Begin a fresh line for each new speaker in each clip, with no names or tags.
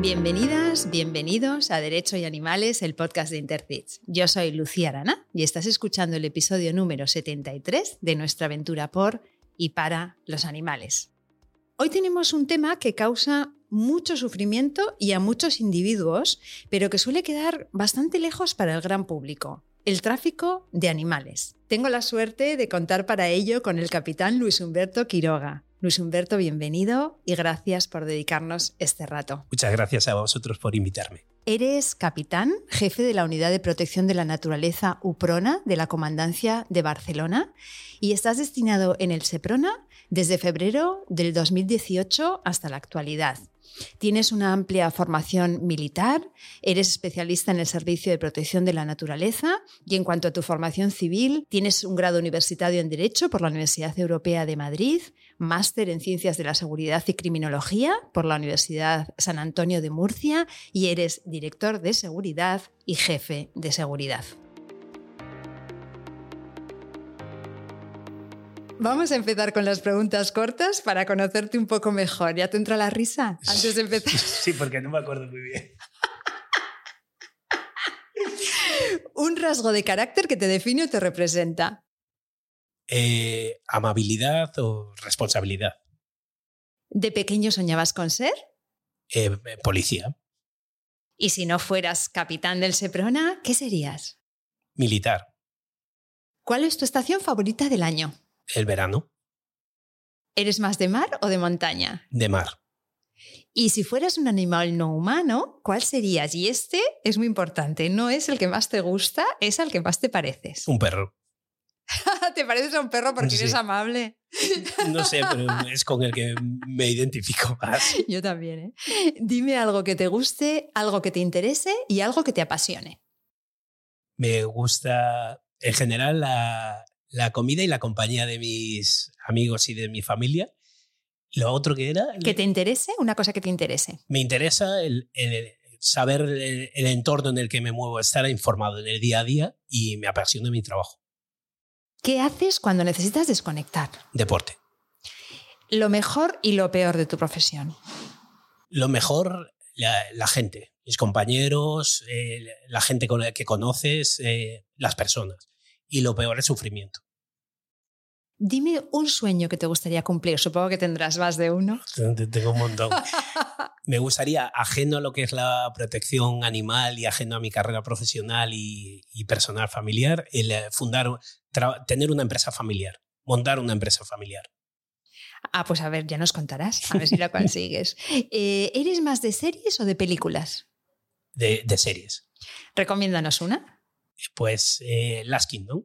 Bienvenidas, bienvenidos a Derecho y Animales, el podcast de Intercits. Yo soy Lucía Arana y estás escuchando el episodio número 73 de nuestra aventura por y para los animales. Hoy tenemos un tema que causa mucho sufrimiento y a muchos individuos, pero que suele quedar bastante lejos para el gran público. El tráfico de animales. Tengo la suerte de contar para ello con el capitán Luis Humberto Quiroga, Luis Humberto, bienvenido y gracias por dedicarnos este rato.
Muchas gracias a vosotros por invitarme.
Eres capitán, jefe de la Unidad de Protección de la Naturaleza UPRONA de la Comandancia de Barcelona y estás destinado en el SEPRONA desde febrero del 2018 hasta la actualidad. Tienes una amplia formación militar, eres especialista en el Servicio de Protección de la Naturaleza y en cuanto a tu formación civil, tienes un grado universitario en Derecho por la Universidad Europea de Madrid, máster en Ciencias de la Seguridad y Criminología por la Universidad San Antonio de Murcia y eres director de seguridad y jefe de seguridad. Vamos a empezar con las preguntas cortas para conocerte un poco mejor. ¿Ya te entra la risa antes de empezar?
Sí, porque no me acuerdo muy bien.
un rasgo de carácter que te define o te representa.
Eh, amabilidad o responsabilidad.
¿De pequeño soñabas con ser?
Eh, policía.
¿Y si no fueras capitán del Seprona, qué serías?
Militar.
¿Cuál es tu estación favorita del año?
El verano.
¿Eres más de mar o de montaña?
De mar.
Y si fueras un animal no humano, ¿cuál serías? Y este es muy importante, no es el que más te gusta, es al que más te pareces.
Un perro.
¿Te pareces a un perro porque eres amable?
No sé, pero es con el que me identifico más.
Yo también. ¿eh? Dime algo que te guste, algo que te interese y algo que te apasione.
Me gusta, en general, la, la comida y la compañía de mis amigos y de mi familia. Lo otro que era...
¿Que te interese? Una cosa que te interese.
Me interesa el, saber el, el, entorno en el que me muevo, estar informado en el día a día y me apasiona mi trabajo.
¿Qué haces cuando necesitas desconectar?
Deporte.
Lo mejor y lo peor de tu profesión.
Lo mejor, la, gente, mis compañeros, eh, la gente con la que conoces, eh, las personas. Y lo peor, el sufrimiento.
Dime un sueño que te gustaría cumplir. Supongo que tendrás más de uno.
Tengo un montón. Me gustaría, ajeno a lo que es la protección animal y ajeno a mi carrera profesional y, personal familiar, el eh, fundar, tener una empresa familiar, montar una empresa familiar.
Ah, pues a ver, ya nos contarás, a ver si la consigues. Eh, ¿Eres más de series o de películas?
De, de series.
Recomiéndanos una.
Pues eh, Last Kingdom.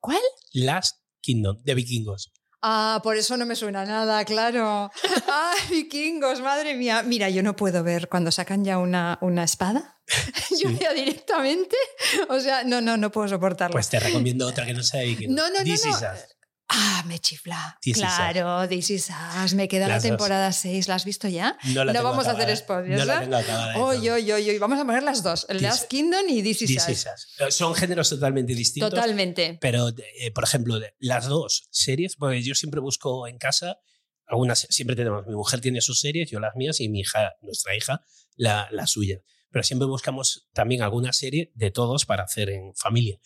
¿Cuál?
Last Kingdom, de vikingos.
Ah, por eso no me suena nada, claro. Ah, vikingos, madre mía. Mira, yo no puedo ver cuando sacan ya una, una espada. Yo ya directamente. O sea, no, no, no puedo soportarlo.
Pues te recomiendo otra que no sea de vikingos.
No, no, no. no. Ah, me chifla. claro, This is Us. Me queda la temporada 6. ¿La has visto ya?
No, la
no vamos
a
hacer spoilers.
No la tengo acabada.
Oy, oy, oy, Vamos a poner las dos. El Last Kingdom y This is,
This Us. Son géneros totalmente distintos.
Totalmente.
Pero, eh, por ejemplo, las dos series, porque yo siempre busco en casa, algunas siempre tenemos, mi mujer tiene sus series, yo las mías y mi hija, nuestra hija, la, la suya. Pero siempre buscamos también alguna serie de todos para hacer en familia.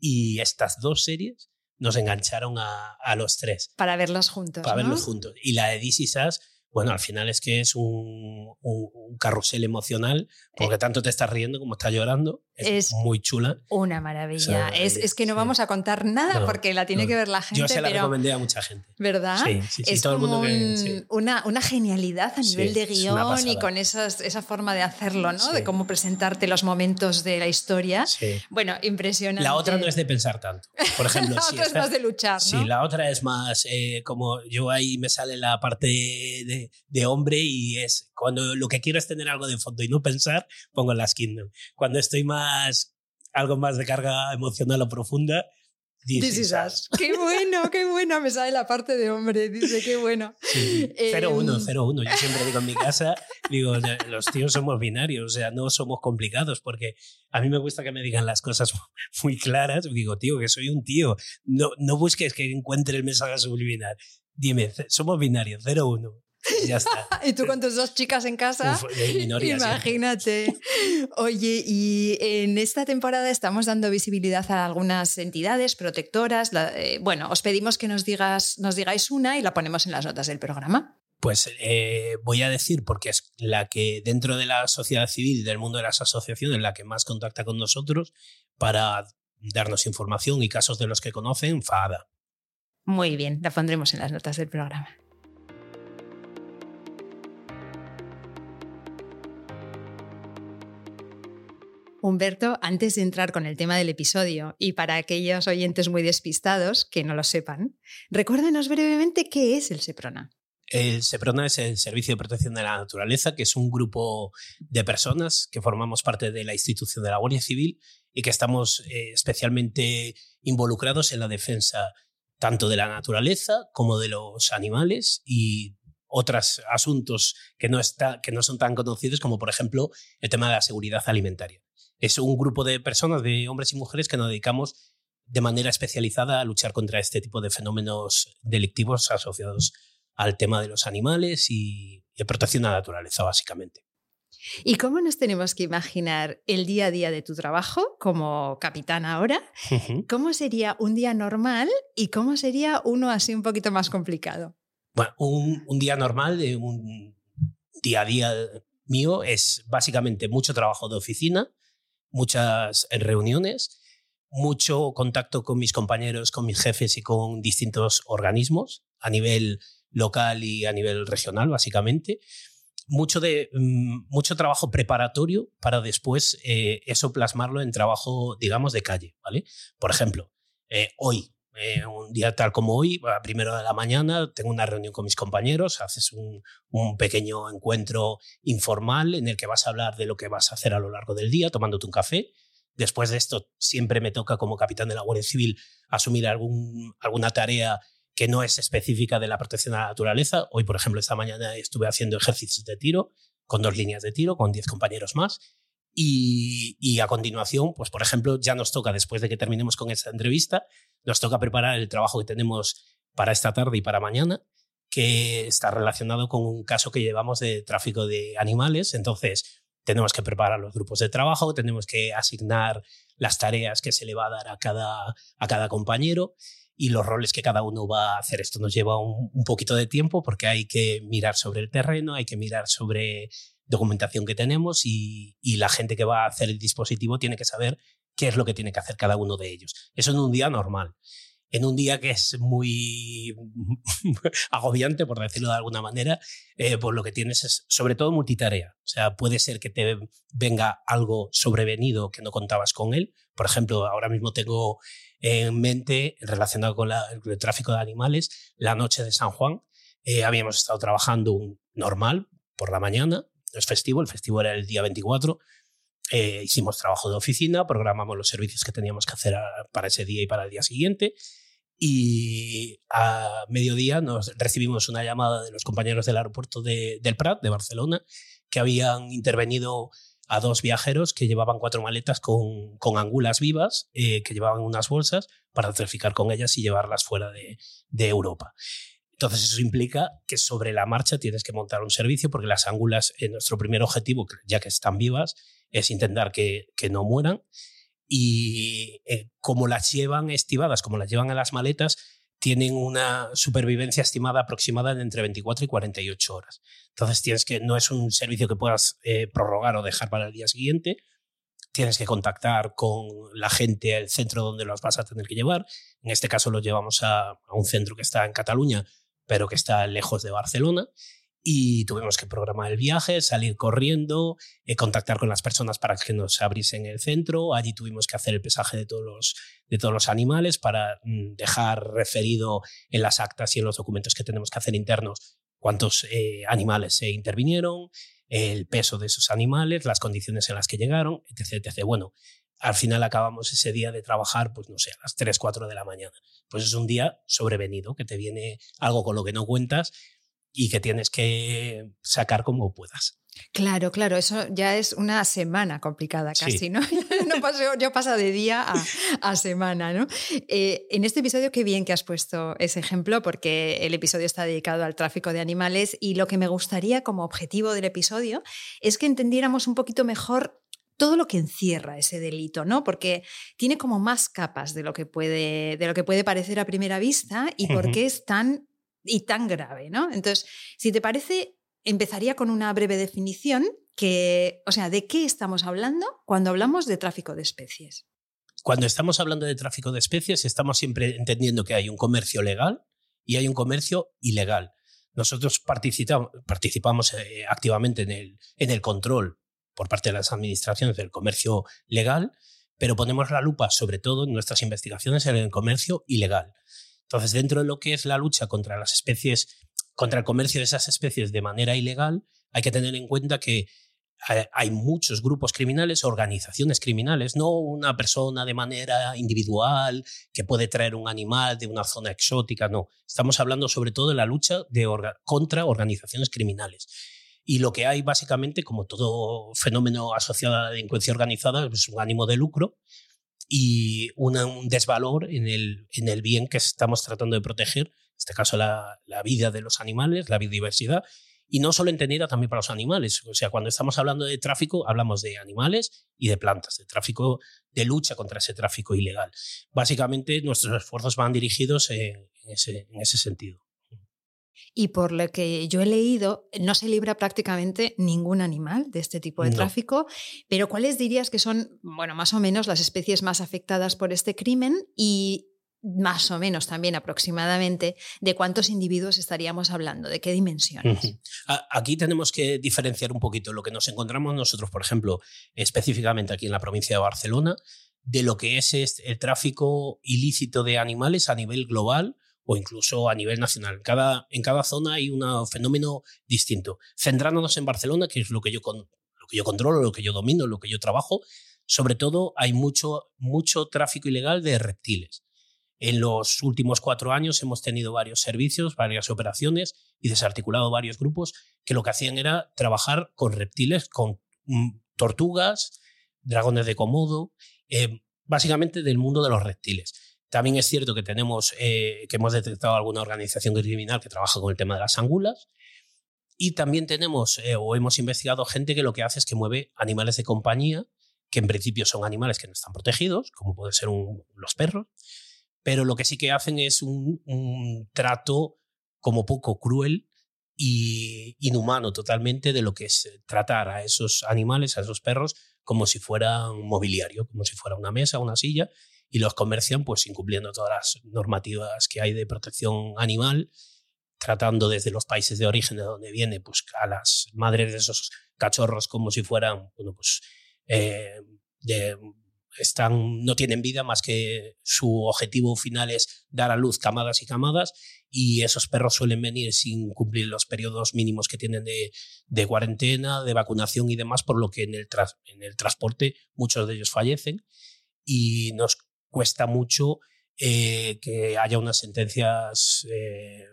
Y estas dos series nos engancharon a, a los tres.
Para verlos juntos.
Para verlos juntos. Y la de DC Sass bueno, al final es que es un, un, carrusel emocional, porque eh, tanto te estás riendo como estás llorando. Es, muy chula.
Una maravilla. es, es, que no vamos a contar nada porque la tiene que ver la gente.
Yo se la recomendé a mucha gente.
¿Verdad?
Sí, sí,
es
todo el mundo
que, una, una, genialidad a nivel de guion y con esas, esa forma de hacerlo, ¿no? De cómo presentarte los momentos de la historia. Bueno, impresionante.
La otra no es de pensar tanto. Por ejemplo,
la otra es más de luchar. ¿no?
Sí, la otra es más eh, como yo ahí me sale la parte de de, hombre y es cuando lo que quiero es tener algo de fondo y no pensar, pongo las Kingdom. Cuando estoy más, algo más de carga emocional o profunda, This,
Qué bueno, qué bueno. Me sale la parte de hombre. Dice, qué bueno.
Sí, 0-1, 0-1. Em, Yo siempre digo en mi casa, digo, los tíos somos binarios, o sea, no somos complicados, porque a mí me gusta que me digan las cosas muy claras. Digo, tío, que soy un tío. No, no busques que encuentre el mensaje subliminal. Dime, somos binarios, 0-1. Ya está.
y tú con tus dos chicas en casa.
Uf, sí.
Imagínate. Oye, y en esta temporada estamos dando visibilidad a algunas entidades protectoras. La- eh, bueno, os pedimos que nos, digas, nos digáis una y la ponemos en las notas del programa.
Pues eh, voy a decir, porque es la que dentro de la sociedad civil y del mundo de las asociaciones, la que más contacta con nosotros para darnos información y casos de los que conocen, FADA.
Muy bien, la pondremos en las notas del programa. Humberto, antes de entrar con el tema del episodio, y para aquellos oyentes muy despistados que no lo sepan, recuérdenos brevemente qué es el SEPRONA.
El SEPRONA es el Servicio de Protección de la Naturaleza, que es un grupo de personas que formamos parte de la institución de la Guardia Civil y que estamos eh, especialmente involucrados en la defensa tanto de la naturaleza como de los animales y otros asuntos que no, que no son tan conocidos como, por ejemplo, el tema de la seguridad alimentaria. Es un grupo de personas, de hombres y mujeres, que nos dedicamos de manera especializada a luchar contra este tipo de fenómenos delictivos asociados al tema de los animales y, y protección de la naturaleza, básicamente.
¿Y cómo nos tenemos que imaginar el día a día de tu trabajo como capitán ahora? ¿Cómo sería un día normal y cómo sería uno así un poquito más complicado?
Bueno, un, un día normal, de un día a día mío, es básicamente mucho trabajo de oficina, muchas reuniones, mucho contacto con mis compañeros, con mis jefes y con distintos organismos a nivel local y a nivel regional, básicamente. Mucho, de, mm, mucho trabajo preparatorio para después eh, eso plasmarlo en trabajo, digamos, de calle, ¿vale? Por ejemplo, eh, hoy, eh, un día tal como hoy, a primero de la mañana, tengo una reunión con mis compañeros, haces un, un, pequeño encuentro informal en el que vas a hablar de lo que vas a hacer a lo largo del día, tomándote un café. Después de esto, siempre me toca como capitán de la Guardia Civil asumir algún, alguna tarea que no es específica de la protección de la naturaleza. Hoy, por ejemplo, esta mañana estuve haciendo ejercicios de tiro con dos líneas de tiro, con diez compañeros más. Y, y, a continuación, pues por ejemplo, ya nos toca, después de que terminemos con esta entrevista, nos toca preparar el trabajo que tenemos para esta tarde y para mañana, que está relacionado con un caso que llevamos de tráfico de animales. Entonces, tenemos que preparar los grupos de trabajo, tenemos que asignar las tareas que se le va a dar a cada, a cada compañero y los roles que cada uno va a hacer. Esto nos lleva un, un poquito de tiempo porque hay que mirar sobre el terreno, hay que mirar sobre documentación que tenemos y, la gente que va a hacer el dispositivo tiene que saber qué es lo que tiene que hacer cada uno de ellos. Eso en un día normal. En un día que es muy agobiante, por decirlo de alguna manera, eh, pues lo que tienes es sobre todo multitarea. O sea, puede ser que te venga algo sobrevenido que no contabas con él. Por ejemplo, ahora mismo tengo en mente, relacionado con el tráfico de animales, la noche de San Juan. Eh, habíamos estado trabajando normal por la mañana, es festivo, el festivo era el día 24. Eh, hicimos trabajo de oficina, programamos los servicios que teníamos que hacer para ese día y para el día siguiente. Y a mediodía nos recibimos una llamada de los compañeros del aeropuerto de, del Prat, de Barcelona, que habían intervenido a dos viajeros que llevaban cuatro maletas con, con angulas vivas, eh, que llevaban unas bolsas para traficar con ellas y llevarlas fuera de, de Europa. Entonces eso implica que sobre la marcha tienes que montar un servicio porque las ángulas, eh, nuestro primer objetivo, ya que están vivas, es intentar que, que no mueran. Y eh, como las llevan estivadas, como las llevan a las maletas, tienen una supervivencia estimada aproximada de entre 24 y 48 horas. Entonces tienes que, no es un servicio que puedas eh, prorrogar o dejar para el día siguiente, tienes que contactar con la gente, el centro donde los vas a tener que llevar. En este caso los llevamos a, a un centro que está en Cataluña, pero que está lejos de Barcelona. Y tuvimos que programar el viaje, salir corriendo, eh, contactar con las personas para que nos abriesen el centro. Allí tuvimos que hacer el pesaje de todos los, de todos los animales para mm, dejar referido en las actas y en los documentos que tenemos que hacer internos cuántos eh, animales se intervinieron, el peso de esos animales, las condiciones en las que llegaron, etc. etc. Bueno, al final acabamos ese día de trabajar, pues no sé, a las 3, 4 de la mañana. Pues es un día sobrevenido, que te viene algo con lo que no cuentas y que tienes que sacar como puedas.
Claro, claro, eso ya es una semana complicada casi, ¿no? no paso, yo paso de día a, semana, ¿no? Eh, en este episodio, qué bien que has puesto ese ejemplo, porque el episodio está dedicado al tráfico de animales y lo que me gustaría como objetivo del episodio es que entendiéramos un poquito mejor todo lo que encierra ese delito, ¿no? Porque tiene como más capas de lo que puede, de lo que puede parecer a primera vista y por qué es tan y tan grave, ¿no? Entonces, si te parece, empezaría con una breve definición que, o sea, ¿de qué estamos hablando cuando hablamos de tráfico de especies?
Cuando estamos hablando de tráfico de especies, estamos siempre entendiendo que hay un comercio legal y hay un comercio ilegal. Nosotros participamos, eh, activamente en el, en el control por parte de las administraciones del comercio legal, pero ponemos la lupa sobre todo en nuestras investigaciones en el comercio ilegal. Entonces, dentro de lo que es la lucha contra las especies contra el comercio de esas especies de manera ilegal, hay que tener en cuenta que hay muchos grupos criminales, organizaciones criminales, no una persona de manera individual que puede traer un animal de una zona exótica, no. Estamos hablando sobre todo de la lucha contra organizaciones criminales. Y lo que hay básicamente, como todo fenómeno asociado a la delincuencia organizada, es un ánimo de lucro y un desvalor en el, en el bien que estamos tratando de proteger en este caso la, vida de los animales, la biodiversidad, y no solo entendida también para los animales. O sea, cuando estamos hablando de tráfico, hablamos de animales y de plantas, de tráfico, de lucha contra ese tráfico ilegal. Básicamente, nuestros esfuerzos van dirigidos en, ese, en ese, sentido.
Y por lo que yo he leído, no se libra prácticamente ningún animal de este tipo de tráfico, pero ¿cuáles dirías que son, bueno, más o menos las especies más afectadas por este crimen y más o menos también aproximadamente de cuántos individuos estaríamos hablando, de qué dimensiones.
Aquí tenemos que diferenciar un poquito lo que nos encontramos nosotros, por ejemplo, específicamente aquí en la provincia de Barcelona, de lo que es el tráfico ilícito de animales a nivel global o incluso a nivel nacional. Cada, en cada zona hay un fenómeno distinto. Centrándonos en Barcelona, que es lo que yo, lo que yo controlo, lo que yo domino, lo que yo trabajo, sobre todo hay mucho, mucho tráfico ilegal de reptiles. En los últimos cuatro años hemos tenido varios servicios, varias operaciones y desarticulado varios grupos que lo que hacían era trabajar con reptiles, con mm, tortugas, dragones de Komodo, eh, básicamente del mundo de los reptiles. También es cierto que tenemos, eh, que hemos detectado alguna organización criminal que trabaja con el tema de las angulas. Y también tenemos eh, o hemos investigado gente que lo que hace es que mueve animales de compañía, que en principio son animales que no están protegidos, como pueden ser los perros, pero lo que sí que hacen es un, trato como poco cruel y inhumano totalmente de lo que es tratar a esos animales, a esos perros, como si fuera un mobiliario, como si fuera una mesa, una silla, y los comercian pues incumpliendo todas las normativas que hay de protección animal, tratando desde los países de origen de donde viene pues a las madres de esos cachorros como si fueran bueno pues eh, de están, no tienen vida más que su objetivo final es dar a luz camadas y camadas y esos perros suelen venir sin cumplir los periodos mínimos que tienen de, de cuarentena, de vacunación y demás, por lo que en el, en el transporte muchos de ellos fallecen y nos cuesta mucho eh, que haya unas sentencias eh,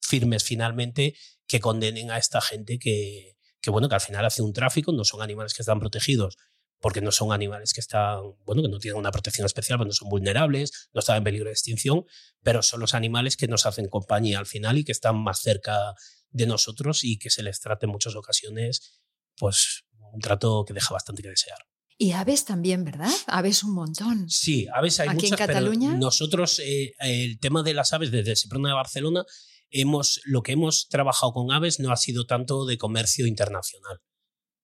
firmes finalmente que condenen a esta gente que, que, bueno, que al final hace un tráfico, no son animales que están protegidos porque no son animales que están, bueno, que no tienen una protección especial, porque no son vulnerables, no están en peligro de extinción, pero son los animales que nos hacen compañía al final y que están más cerca de nosotros y que se les trata en muchas ocasiones, pues un trato que deja bastante que desear.
Y aves también, ¿verdad? Aves un montón.
Sí, aves hay
Aquí
muchas,
en Cataluña.
Pero nosotros, eh, el tema de las aves desde Seprona de Barcelona, hemos, lo que hemos trabajado con aves no ha sido tanto de comercio internacional.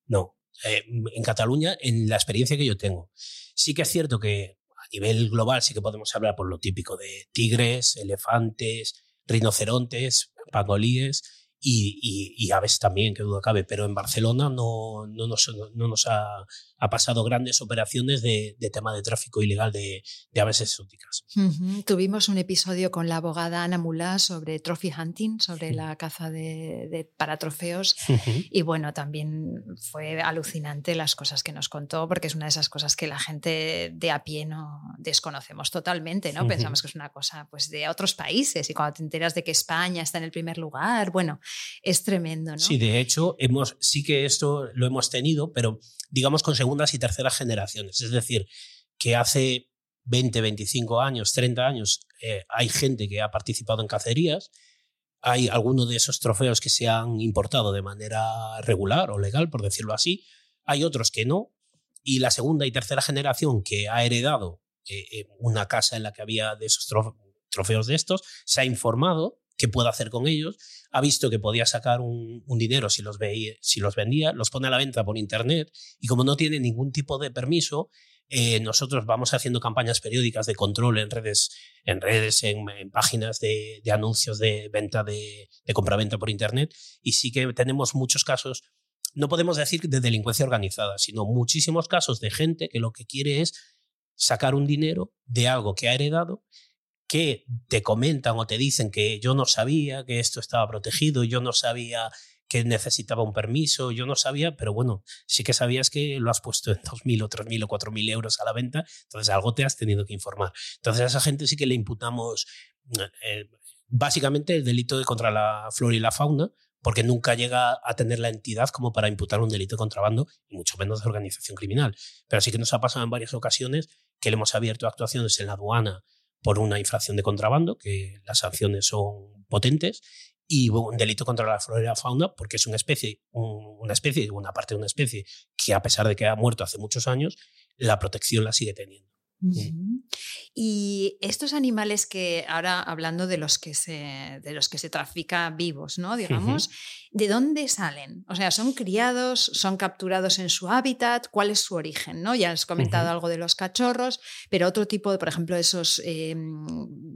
No, eh, en Cataluña en la experiencia que yo tengo. Sí que es cierto que a nivel global sí que podemos hablar por lo típico de tigres, elefantes, rinocerontes, pangolíes, y, y, aves también, que duda cabe, pero en Barcelona no, no nos, no nos ha, ha, pasado grandes operaciones de, de, tema de tráfico ilegal de, de aves exóticas.
Tuvimos un episodio con la abogada Ana Mulá sobre trophy hunting, sobre la caza de, para trofeos, y bueno, también fue alucinante las cosas que nos contó, porque es una de esas cosas que la gente de a pie no desconocemos totalmente, ¿no? Pensamos que es una cosa pues, de otros países, y cuando te enteras de que España está en el primer lugar, bueno, Es tremendo, ¿no?
Sí, de hecho, hemos, sí que esto lo hemos tenido, pero digamos con segundas y terceras generaciones. Es decir, que hace 20, 25 años, 30 años, eh, hay gente que ha participado en cacerías, hay algunos de esos trofeos que se han importado de manera regular o legal, por decirlo así, hay otros que no, y la segunda y tercera generación que ha heredado eh, eh, una casa en la que había de esos trofeos de estos, se ha informado qué puede hacer con ellos, ha visto que podía sacar un, dinero si los, veía, si los vendía, los pone a la venta por internet y como no tiene ningún tipo de permiso, eh, nosotros vamos haciendo campañas periódicas de control en redes, en redes, en, páginas de, anuncios de venta de, de compraventa por internet. Y sí que tenemos muchos casos no podemos decir de delincuencia organizada, sino muchísimos casos de gente que lo que quiere es sacar un dinero de algo que ha heredado, que te comentan o te dicen que yo no sabía que esto estaba protegido, yo no sabía que necesitaba un permiso, yo no sabía, pero bueno, sí que sabías que lo has puesto en 2.000 o 3.000 o 4.000 euros a la venta, entonces algo te has tenido que informar. Entonces a esa gente sí que le imputamos eh, básicamente el delito de contra la flora y la fauna, porque nunca llega a tener la entidad como para imputar un delito de contrabando y mucho menos de organización criminal. Pero sí que nos ha pasado en varias ocasiones que le hemos abierto actuaciones en la aduana por una infracción de contrabando, que las sanciones son potentes, y un delito contra la flora y la fauna, porque es una especie, una especie, una parte de una especie que a pesar de que ha muerto hace muchos años, la protección la sigue teniendo.
Y estos animales que ahora hablando de los que se, de los que se trafica vivos, ¿no? Digamos, ¿de dónde salen? O sea, ¿son criados, son capturados en su hábitat? ¿Cuál es su origen? ¿no? Ya has comentado algo de los cachorros, pero otro tipo de, por ejemplo, esos, em,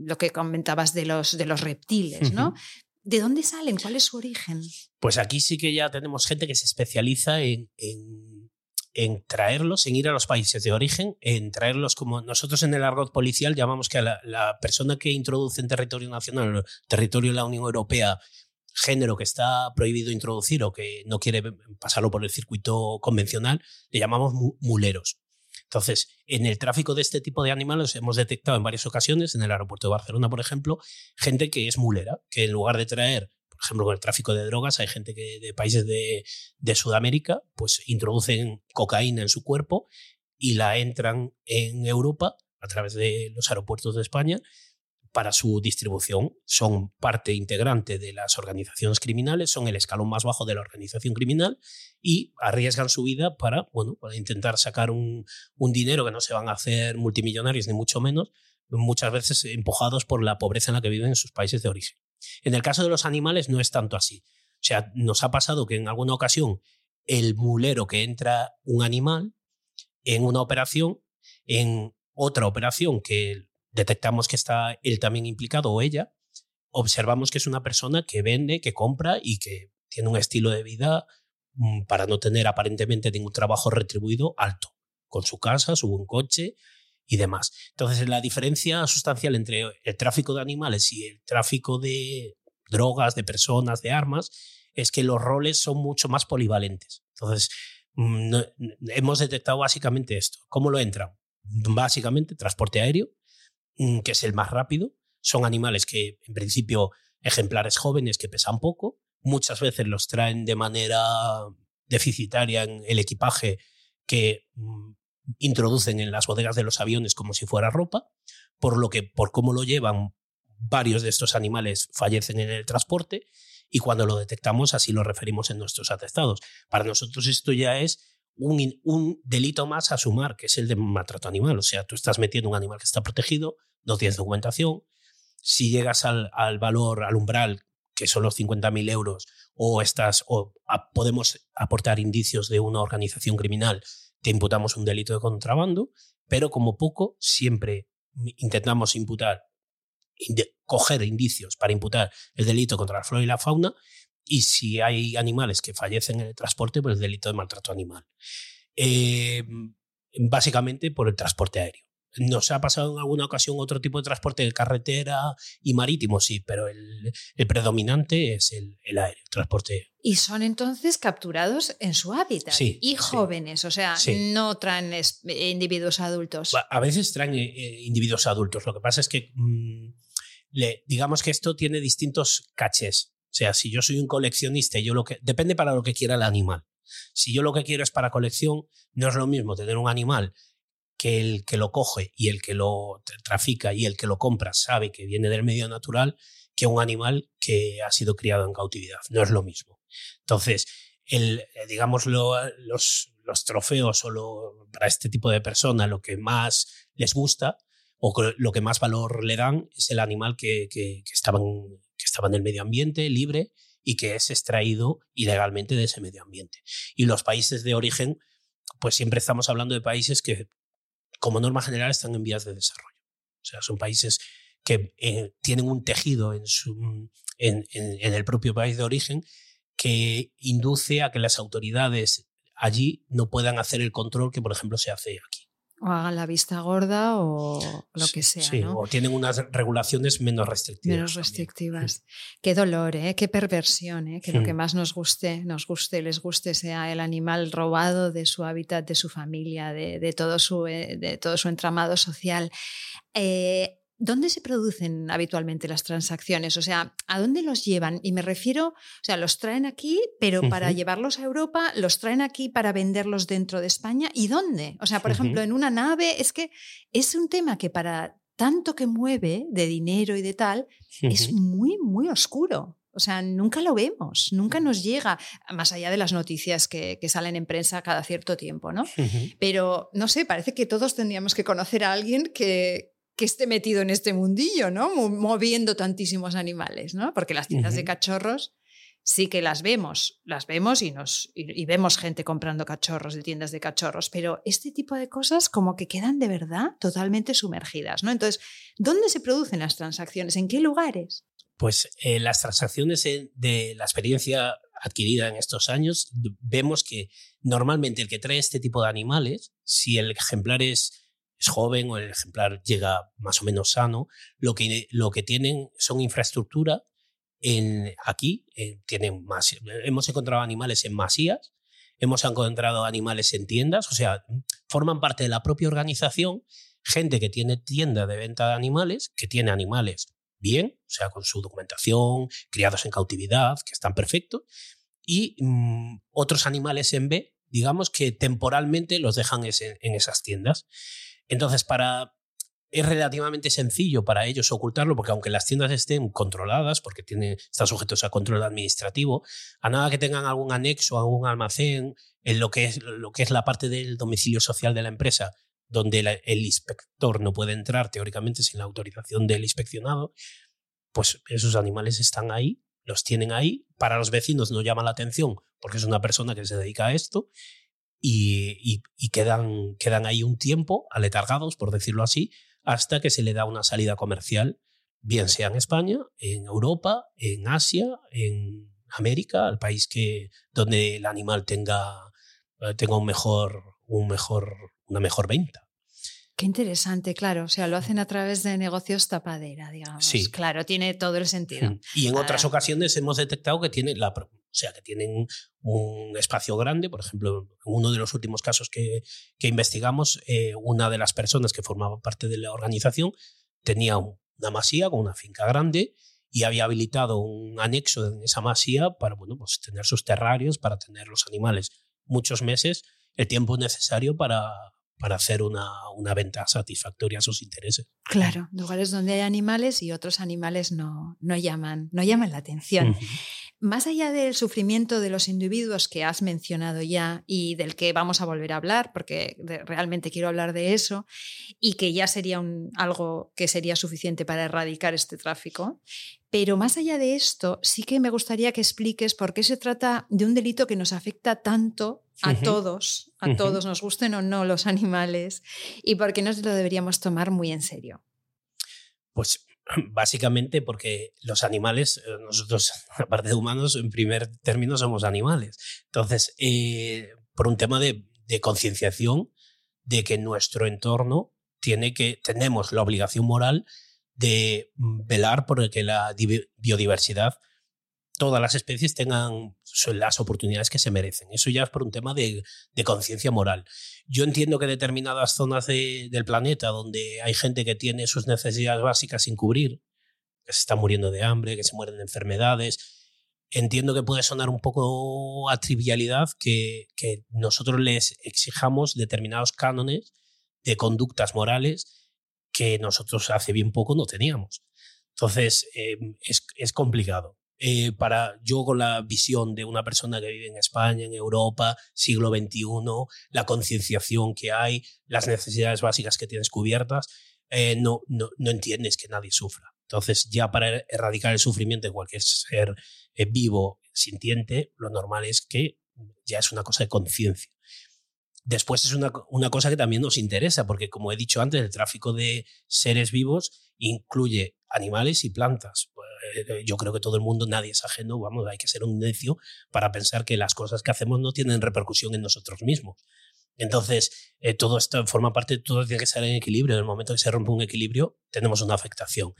lo que comentabas de los, de los reptiles, ¿no? ¿De dónde salen? ¿Cuál es su origen?
Pues aquí sí que ya tenemos gente que se especializa en en traerlos, en ir a los países de origen, en traerlos como nosotros en el argot policial llamamos que a la, persona que introduce en territorio nacional, territorio de la Unión Europea, género que está prohibido introducir o que no quiere pasarlo por el circuito convencional, le llamamos muleros. Entonces, en el tráfico de este tipo de animales hemos detectado en varias ocasiones, en el aeropuerto de Barcelona, por ejemplo, gente que es mulera, que en lugar de traer por ejemplo, con el tráfico de drogas, hay gente que de países de, Sudamérica pues introducen cocaína en su cuerpo y la entran en Europa a través de los aeropuertos de España para su distribución. Son parte integrante de las organizaciones criminales, son el escalón más bajo de la organización criminal y arriesgan su vida para, bueno, para intentar sacar un, un dinero que no se van a hacer multimillonarios ni mucho menos, muchas veces empujados por la pobreza en la que viven en sus países de origen. En el caso de los animales no es tanto así. O sea, nos ha pasado que en alguna ocasión el mulero que entra un animal en una operación, en otra operación que detectamos que está él también implicado o ella, observamos que es una persona que vende, que compra y que tiene un estilo de vida mm, para no tener aparentemente ningún trabajo retribuido alto, con su casa, su buen coche y demás. Entonces, la diferencia sustancial entre el tráfico de animales y el tráfico de drogas, de personas, de armas, es que los roles son mucho más polivalentes. Entonces, mm, hemos detectado básicamente esto. ¿Cómo lo entran? Básicamente, transporte aéreo, mm, que es el más rápido. Son animales que, en principio, ejemplares jóvenes que pesan poco. Muchas veces los traen de manera deficitaria en el equipaje que mm, introducen en las bodegas de los aviones como si fuera ropa, por lo que por cómo lo llevan varios de estos animales fallecen en el transporte y cuando lo detectamos así lo referimos en nuestros atestados. Para nosotros esto ya es un, delito más a sumar, que es el de maltrato animal. O sea, tú estás metiendo un animal que está protegido, no tienes documentación. Si llegas al, al valor, al umbral, que son los 50.000 euros, o, estás, o podemos aportar indicios de una organización criminal te imputamos un delito de contrabando, pero como poco siempre intentamos imputar, coger indicios para imputar el delito contra la flora y la fauna, y si hay animales que fallecen en el transporte, pues el delito de maltrato animal. Em, básicamente por el transporte aéreo. Nos ha pasado en alguna ocasión otro tipo de transporte de carretera y marítimo, sí, pero el, predominante es el, aéreo, el transporte.
Y son entonces capturados en su hábitat.
Sí,
y jóvenes, o sea, no traen individuos adultos.
A veces traen eh, eh, individuos adultos. Lo que pasa es que, mm, digamos que esto tiene distintos cachés. O sea, si yo soy un coleccionista y yo lo que... Depende para lo que quiera el animal. Si yo lo que quiero es para colección, no es lo mismo tener un animal que el que lo coge y el que lo trafica y el que lo compra sabe que viene del medio natural que un animal que ha sido criado en cautividad. No es lo mismo. Entonces, el, eh, digamos, los, los trofeos o para este tipo de personas lo que más les gusta o lo que más valor le dan es el animal que, que, que estaba en el medio ambiente, libre, y que es extraído ilegalmente de ese medio ambiente. Y los países de origen, pues siempre estamos hablando de países que, como norma general, están en vías de desarrollo. O sea, son países que eh, tienen un tejido en, su, en, en, el propio país de origen que induce a que las autoridades allí no puedan hacer el control que, por ejemplo, se hace aquí.
O hagan la vista gorda o lo que sea.
Sí, o tienen unas regulaciones menos restrictivas.
Menos restrictivas. Qué dolor, ¿eh? qué perversión, ¿eh? que lo que más nos guste, nos guste, les guste sea el animal robado de su hábitat, de su familia, de, de todo, su, eh, de todo su entramado social. Eh, ¿Dónde se producen habitualmente las transacciones? O sea, ¿a dónde los llevan? Y me refiero, o sea, los traen aquí, pero para llevarlos a Europa, los traen aquí para venderlos dentro de España. ¿Y dónde? O sea, por ejemplo, en una nave, es que es un tema que para tanto que mueve de dinero y de tal, es muy, muy oscuro. O sea, nunca lo vemos, nunca nos llega, más allá de las noticias que, que salen en prensa cada cierto tiempo, ¿no? Pero, no sé, parece que todos tendríamos que conocer a alguien que, que esté metido en este mundillo, ¿no? Moviendo tantísimos animales, ¿no? Porque las tiendas de cachorros sí que las vemos, las vemos y, nos, y, vemos gente comprando cachorros de tiendas de cachorros, pero este tipo de cosas como que quedan de verdad totalmente sumergidas, ¿no? Entonces, ¿dónde se producen las transacciones? ¿En qué lugares?
Pues eh, las transacciones de la experiencia adquirida en estos años, vemos que normalmente el que trae este tipo de animales, si el ejemplar es es joven o el ejemplar llega más o menos sano, lo que, lo que tienen son infraestructura en, aquí, eh, tienen más, hemos encontrado animales en masías, hemos encontrado animales en tiendas, o sea, forman parte de la propia organización, gente que tiene tienda de venta de animales, que tiene animales bien, o sea, con su documentación, criados en cautividad, que están perfectos, y mm, otros animales en B, digamos que temporalmente los dejan en esas tiendas. Entonces, para es relativamente sencillo para ellos ocultarlo, porque aunque las tiendas estén controladas, porque tienen, están sujetos a control administrativo, a nada que tengan algún anexo, algún almacén, en lo que es, lo que es la parte del domicilio social de la empresa, donde el inspector no puede entrar teóricamente sin la autorización del inspeccionado, pues esos animales están ahí, los tienen ahí, para los vecinos no llama la atención porque es una persona que se dedica a esto y, quedan, quedan ahí un tiempo aletargados, por decirlo así, hasta que se le da una salida comercial, bien sea en España, en Europa, en Asia, en América, el país que, donde el animal tenga, eh, tenga un mejor, un mejor, una mejor venta.
Qué interesante, claro. O sea, lo hacen a través de negocios tapadera, digamos. Sí. Claro, tiene todo el sentido.
Y en otras ocasiones hemos detectado que tiene la, o sea, que tienen un espacio grande. Por ejemplo, en uno de los últimos casos que, que investigamos, eh, una de las personas que formaba parte de la organización tenía una masía con una finca grande y había habilitado un anexo en esa masía para bueno, pues tener sus terrarios, para tener los animales muchos meses, el tiempo necesario para, para hacer una, una, venta satisfactoria a sus intereses.
Claro, lugares donde hay animales y otros animales no, no, llaman, no llaman la atención. Más allá del sufrimiento de los individuos que has mencionado ya y del que vamos a volver a hablar, porque realmente quiero hablar de eso, y que ya sería un, algo que sería suficiente para erradicar este tráfico, pero más allá de esto, sí que me gustaría que expliques por qué se trata de un delito que nos afecta tanto a todos, a todos, nos gusten o no los animales, y por qué nos lo deberíamos tomar muy en serio.
Pues básicamente porque los animales, eh, nosotros, aparte de humanos, en primer término somos animales. Entonces, eh, por un tema de, de concienciación de que nuestro entorno tiene que, tenemos la obligación moral de velar por que la biodiversidad todas las especies tengan las oportunidades que se merecen. Eso ya es por un tema de, conciencia moral. Yo entiendo que determinadas zonas del planeta donde hay gente que tiene sus necesidades básicas sin cubrir, que se está muriendo de hambre, que se mueren de enfermedades, entiendo que puede sonar un poco a trivialidad que, nosotros les exijamos determinados cánones de conductas morales que nosotros hace bien poco no teníamos. Entonces, em, es, complicado. Eh, para yo con la visión de una persona que vive en España, en Europa, siglo XXI, la concienciación que hay, las necesidades básicas que tienes cubiertas, eh, no, no, no entiendes que nadie sufra. Entonces, ya para erradicar el sufrimiento de cualquier ser eh, vivo, sintiente, lo normal es que ya es una cosa de conciencia. Después es una, una, cosa que también nos interesa, porque como he dicho antes, el tráfico de seres vivos incluye animales y plantas. Pues, eh, yo creo que todo el mundo, nadie es ajeno, vamos, hay que ser un necio para pensar que las cosas que hacemos no tienen repercusión en nosotros mismos. Entonces, eh, todo esto forma parte, todo tiene que estar en equilibrio. En el momento que se rompe un equilibrio, tenemos una afectación.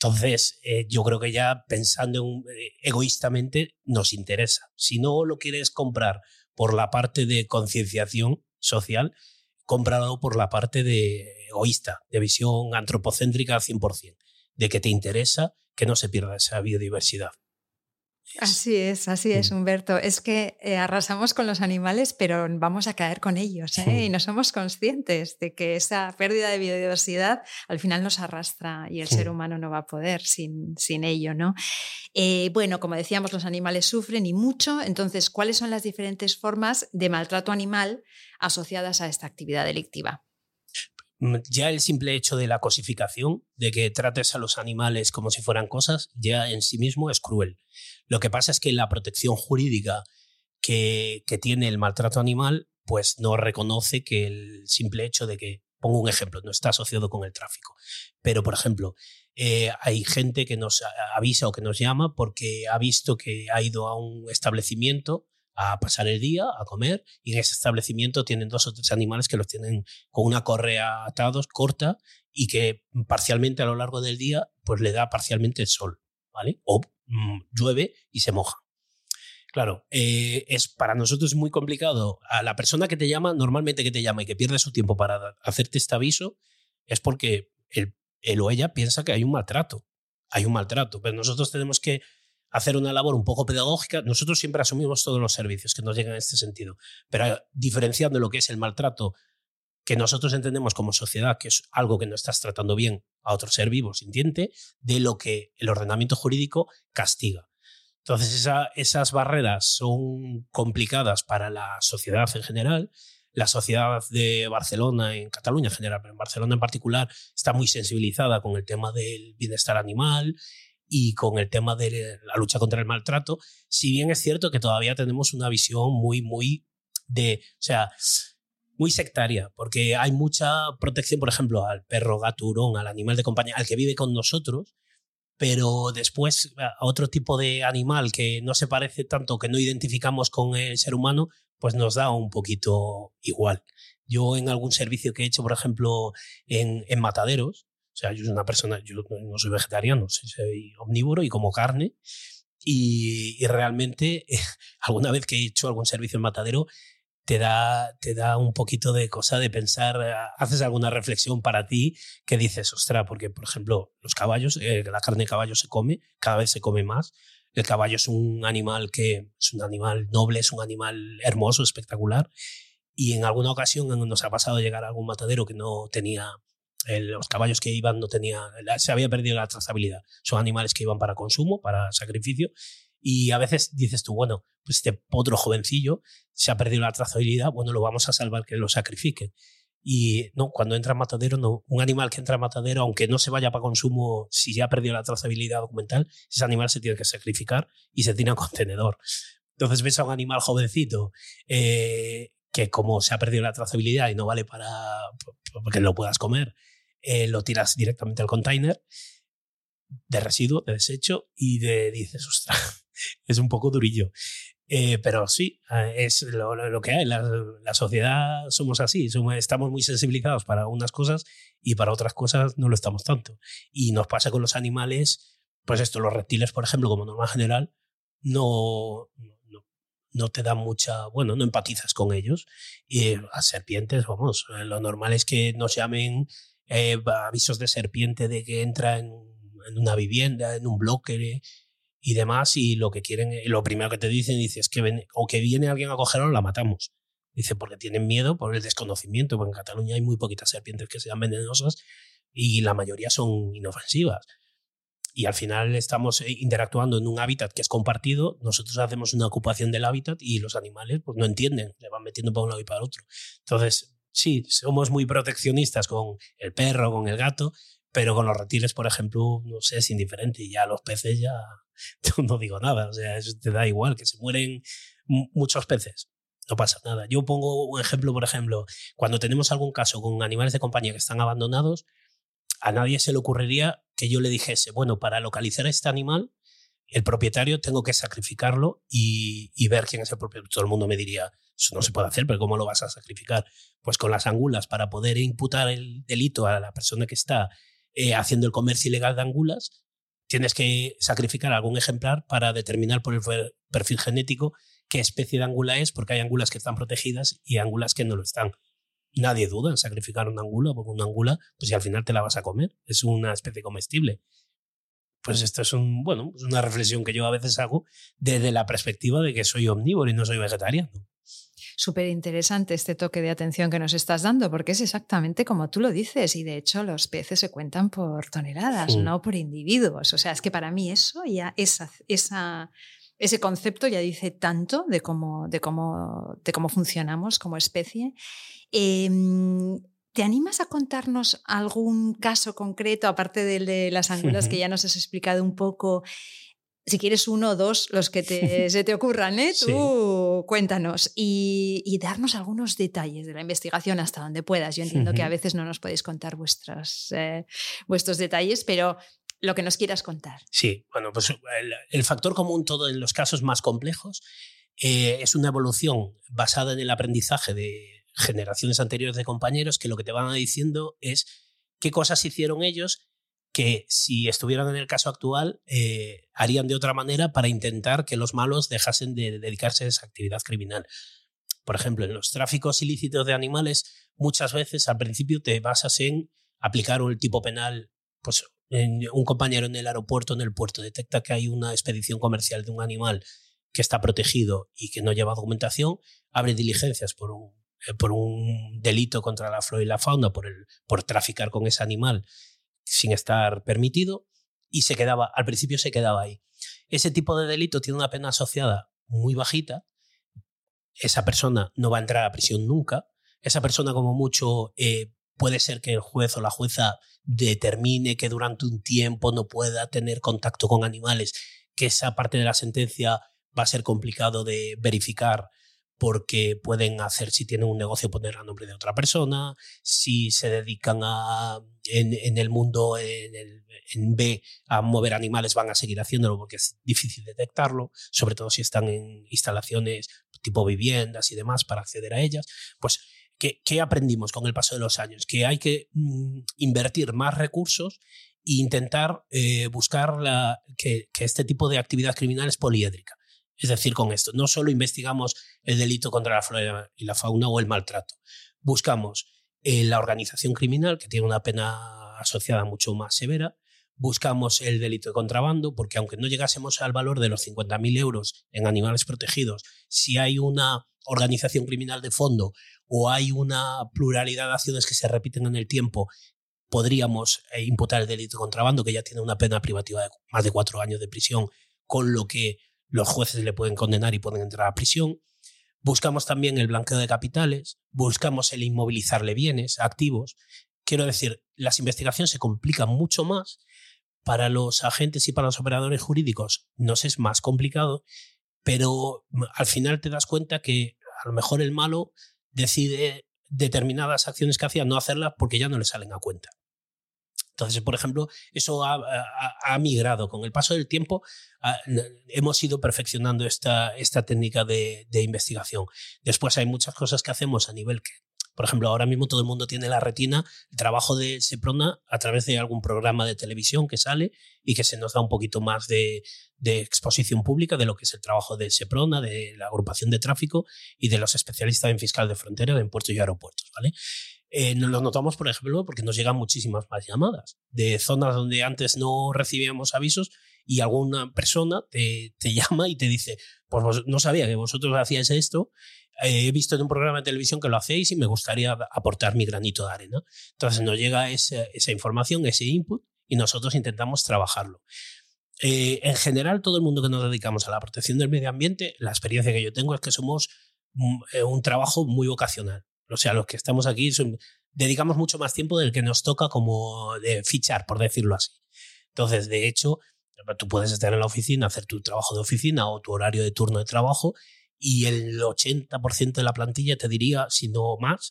Entonces, eh, yo creo que ya pensando eh, egoístamente nos interesa. Si no lo quieres comprar por la parte de concienciación social, cómpralo por la parte de egoísta, de visión antropocéntrica al 100%, de que te interesa que no se pierda esa biodiversidad.
Así es, así es, Humberto. Es que eh, arrasamos con los animales, pero vamos a caer con ellos ¿eh? y no somos conscientes de que esa pérdida de biodiversidad al final nos arrastra y el ser humano no va a poder sin, sin ello. ¿no? Eh, bueno, como decíamos, los animales sufren y mucho. Entonces, ¿cuáles son las diferentes formas de maltrato animal asociadas a esta actividad delictiva?
Mm, ya el simple hecho de la cosificación, de que trates a los animales como si fueran cosas, ya en sí mismo es cruel. Lo que pasa es que la protección jurídica que, tiene el maltrato animal, pues no reconoce que el simple hecho de que, pongo un ejemplo, no está asociado con el tráfico. Pero, por ejemplo, eh, hay gente que nos avisa o que nos llama porque ha visto que ha ido a un establecimiento a pasar el día, a comer, y en ese establecimiento tienen dos o tres animales que los tienen con una correa atados, corta, y que parcialmente a lo largo del día pues le da parcialmente el sol, ¿vale? O mm, llueve y se moja. Claro, eh, es para nosotros muy complicado. A la persona que te llama, normalmente que te llama y que pierde su tiempo para hacerte este aviso, es porque él, él o ella piensa que hay un maltrato. Hay un maltrato, pero nosotros tenemos que hacer una labor un poco pedagógica. Nosotros siempre asumimos todos los servicios que nos llegan en este sentido, pero diferenciando lo que es el maltrato que nosotros entendemos como sociedad, que es algo que no estás tratando bien a otro ser vivo sintiente, de lo que el ordenamiento jurídico castiga. Entonces, esas barreras son complicadas para la sociedad en general. La sociedad de Barcelona, en Cataluña en general, pero en Barcelona en particular, está muy sensibilizada con el tema del bienestar animal y con el tema de la lucha contra el maltrato, si bien es cierto que todavía tenemos una visión muy, muy de, o sea, muy sectaria, porque hay mucha protección, por ejemplo, al perro gaturón, al animal de compañía, al que vive con nosotros, pero después a otro tipo de animal que no se parece tanto, que no identificamos con el ser humano, pues nos da un poquito igual. Yo en algún servicio que he hecho, por ejemplo, en, en mataderos, sea, yo soy una persona, yo no soy vegetariano, soy omnívoro y como carne. Y, realmente, alguna vez que he hecho algún servicio en matadero, te da, te da un poquito de cosa de pensar, haces alguna reflexión para ti que dices, ostra, porque por ejemplo, los caballos, eh, la carne de caballo se come, cada vez se come más. El caballo es un animal que es un animal noble, es un animal hermoso, espectacular. Y en alguna ocasión nos ha pasado llegar a algún matadero que no tenía los caballos que iban no tenían, se había perdido la trazabilidad. Son animales que iban para consumo, para sacrificio. Y a veces dices tú, bueno, pues este otro jovencillo se ha perdido la trazabilidad, bueno, lo vamos a salvar que lo sacrifiquen. Y no, cuando entra en matadero, no. Un animal que entra en matadero, aunque no se vaya para consumo, si ya ha perdido la trazabilidad documental, ese animal se tiene que sacrificar y se tiene a contenedor. Entonces ves a un animal jovencito eh, que como se ha perdido la trazabilidad y no vale para que lo puedas comer, eh, lo tiras directamente al container de residuo, de desecho, y de, dices, ostras, es un poco durillo. Eh, pero sí, eh, es lo, que hay. La, sociedad somos así, somos, estamos muy sensibilizados para unas cosas y para otras cosas no lo estamos tanto. Y nos pasa con los animales, pues esto, los reptiles, por ejemplo, como norma general, no, no, te dan mucha, bueno, no empatizas con ellos. Y las serpientes, vamos, lo normal es que nos llamen eh, avisos de serpiente de que entra en, una vivienda, en un bloque, y y demás, y lo que quieren, lo primero que te dicen, dices que ven, o que viene alguien a cogerlo, la matamos. Dice, porque tienen miedo por el desconocimiento, porque en Cataluña hay muy poquitas serpientes que sean venenosas y la mayoría son inofensivas. Y al final estamos eh, interactuando en un hábitat que es compartido, nosotros hacemos una ocupación del hábitat y los animales pues no entienden, le van metiendo para un lado y para el otro. Entonces, sí, somos muy proteccionistas con el perro, con el gato, pero con los reptiles, por ejemplo, no sé, es indiferente. Y ya los peces ya no digo nada. O sea, eso te da igual, que se mueren muchos peces. No pasa nada. Yo pongo un ejemplo, por ejemplo, cuando tenemos algún caso con animales de compañía que están abandonados, a nadie se le ocurriría que yo le dijese, bueno, para localizar a este animal, el propietario tengo que sacrificarlo y, y, ver quién es el propietario. Todo el mundo me diría, eso no se puede hacer, pero ¿cómo lo vas a sacrificar? Pues con las angulas, para poder imputar el delito a la persona que está eh, haciendo el comercio ilegal de angulas, tienes que sacrificar algún ejemplar para determinar por el perfil genético qué especie de angula es, porque hay angulas que están protegidas y angulas que no lo están. Nadie duda en sacrificar una angula, porque una angula, pues si al final te la vas a comer, es una especie comestible. Pues esto es un, bueno, es una reflexión que yo a veces hago desde la perspectiva de que soy omnívoro y no soy vegetariano
súper interesante este toque de atención que nos estás dando, porque es exactamente como tú lo dices, y de hecho los peces se cuentan por toneladas, no por individuos. O sea, es que para mí eso ya, esa, esa, ese concepto ya dice tanto de cómo, de cómo, de cómo funcionamos como especie. Em, ¿Te animas a contarnos algún caso concreto, aparte del de las angulas que ya nos has explicado un poco, si quieres uno o dos, los que se te ocurran, ¿eh? tú cuéntanos y, darnos algunos detalles de la investigación hasta donde puedas. Yo entiendo que a veces no nos podéis contar vuestras, eh, vuestros detalles, pero lo que nos quieras contar.
Sí, bueno, pues el, factor común todo en los casos más complejos eh, es una evolución basada en el aprendizaje de generaciones anteriores de compañeros que lo que te van diciendo es qué cosas hicieron ellos que si estuvieran en el caso actual eh, harían de otra manera para intentar que los malos dejasen de dedicarse a esa actividad criminal. Por ejemplo, en los tráficos ilícitos de animales, muchas veces al principio te basas en aplicar un tipo penal, pues un compañero en el aeropuerto, en el puerto, detecta que hay una expedición comercial de un animal que está protegido y que no lleva documentación, abre diligencias por un, eh, por un delito contra la flora y la fauna, por, el, por traficar con ese animal sin estar permitido y se quedaba, al principio se quedaba ahí. Ese tipo de delito tiene una pena asociada muy bajita, esa persona no va a entrar a prisión nunca, esa persona como mucho eh, puede ser que el juez o la jueza determine que durante un tiempo no pueda tener contacto con animales, que esa parte de la sentencia va a ser complicado de verificar porque pueden hacer, si tienen un negocio, poner a nombre de otra persona, si se dedican a, en, el mundo, en, el, en, B, a mover animales, van a seguir haciéndolo porque es difícil detectarlo, sobre todo si están en instalaciones tipo viviendas y demás para acceder a ellas. Pues, ¿qué, aprendimos con el paso de los años? Que hay que mm, invertir más recursos e intentar eh, buscar que este tipo de actividad criminal es poliédrica es decir, con esto, no solo investigamos el delito contra la flora y la fauna o el maltrato, buscamos eh, la organización criminal, que tiene una pena asociada mucho más severa, buscamos el delito de contrabando, porque aunque no llegásemos al valor de los 50.000 euros en animales protegidos, si hay una organización criminal de fondo o hay una pluralidad de acciones que se repiten en el tiempo, podríamos eh, imputar el delito de contrabando, que ya tiene una pena privativa de más de cuatro años de prisión, con lo que los jueces le pueden condenar y pueden entrar a prisión. Buscamos también el blanqueo de capitales, buscamos el inmovilizarle bienes, activos. Quiero decir, las investigaciones se complican mucho más. Para los agentes y para los operadores jurídicos nos es más complicado, pero al final te das cuenta que a lo mejor el malo decide determinadas acciones que hacía no hacerlas porque ya no le salen a cuenta. Entonces, por ejemplo, eso ha, migrado. Con el paso del tiempo hemos ido perfeccionando esta, esta técnica de, de, investigación. Después hay muchas cosas que hacemos a nivel por ejemplo, ahora mismo todo el mundo tiene la retina, el trabajo de Seprona a través de algún programa de televisión que sale y que se nos da un poquito más de, exposición pública de lo que es el trabajo de Seprona, de la agrupación de tráfico y de los especialistas en fiscal de frontera en puertos y aeropuertos. ¿vale? Eh, nos lo notamos, por ejemplo, porque nos llegan muchísimas más llamadas de zonas donde antes no recibíamos avisos y alguna persona te, te llama y te dice, pues no sabía que vosotros hacíais esto, he visto en un programa de televisión que lo hacéis y me gustaría aportar mi granito de arena. Entonces nos llega esa, información, ese input, y nosotros intentamos trabajarlo. Eh, en general, todo el mundo que nos dedicamos a la protección del medio ambiente, la experiencia que yo tengo es que somos un, eh, un trabajo muy vocacional. O sea, los que estamos aquí son, dedicamos mucho más tiempo del que nos toca como fichar, por decirlo así. Entonces, de hecho, tú puedes estar en la oficina, hacer tu trabajo de oficina o tu horario de turno de trabajo y el 80% de la plantilla, te diría, si no más,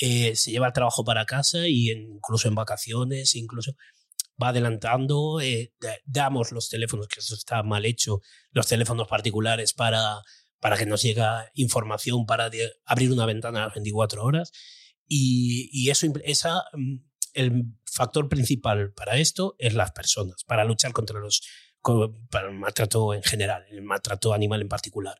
eh, se lleva el trabajo para casa y incluso en vacaciones, incluso va adelantando, eh, damos los teléfonos, que eso está mal hecho, los teléfonos particulares para, para que nos llegue información para abrir una ventana a las 24 horas. Y, y eso, esa, mm, el factor principal para esto es las personas, para luchar contra los para el maltrato en general, el maltrato animal en particular.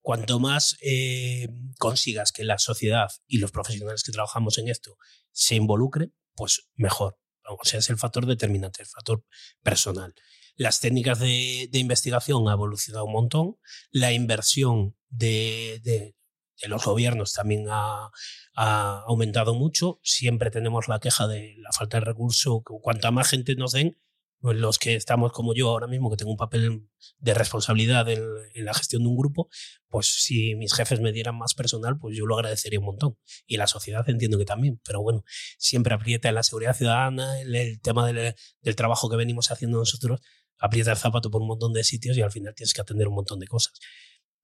Cuanto más eh, consigas que la sociedad y los profesionales que trabajamos en esto se involucren, pues mejor. O sea, es el factor determinante, el factor personal. Las técnicas de, investigación han evolucionado un montón. La inversión de, de, de los gobiernos también ha, ha, aumentado mucho. Siempre tenemos la queja de la falta de recursos. Cuanta más gente nos den, pues los que estamos como yo ahora mismo, que tengo un papel de responsabilidad en, en, la gestión de un grupo, pues si mis jefes me dieran más personal, pues yo lo agradecería un montón. Y la sociedad entiendo que también, pero bueno, siempre aprieta en la seguridad ciudadana, el, el tema del, del, trabajo que venimos haciendo nosotros, aprieta el zapato por un montón de sitios y al final tienes que atender un montón de cosas.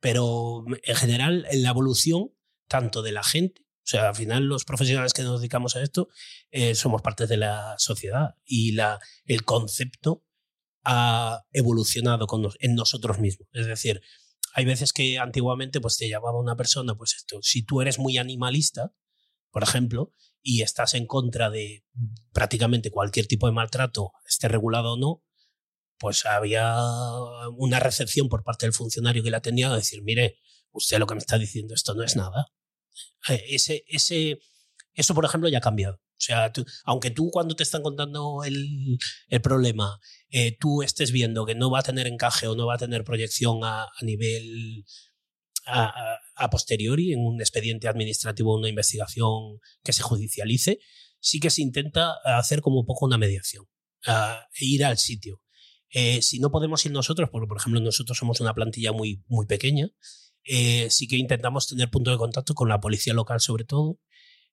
Pero en general, en la evolución, tanto de la gente, o sea, al final los profesionales que nos dedicamos a esto eh, somos parte de la sociedad y la, el concepto ha evolucionado con en nosotros mismos. Es decir, hay veces que antiguamente pues, te llamaba una persona, pues esto, si tú eres muy animalista, por ejemplo, y estás en contra de prácticamente cualquier tipo de maltrato, esté regulado o no, pues había una recepción por parte del funcionario que la tenía de decir, mire, usted lo que me está diciendo esto no es nada. Eh, ese, ese, eso, por ejemplo, ya ha cambiado. O sea, aunque tú cuando te están contando el, el problema, eh, tú estés viendo que no va a tener encaje o no va a tener proyección a, a nivel a, a, a, posteriori en un expediente administrativo, una investigación que se judicialice, sí que se intenta hacer como un poco una mediación, e ir al sitio. Eh, si no podemos ir nosotros, porque por ejemplo nosotros somos una plantilla muy, muy pequeña, eh, sí que intentamos tener punto de contacto con la policía local sobre todo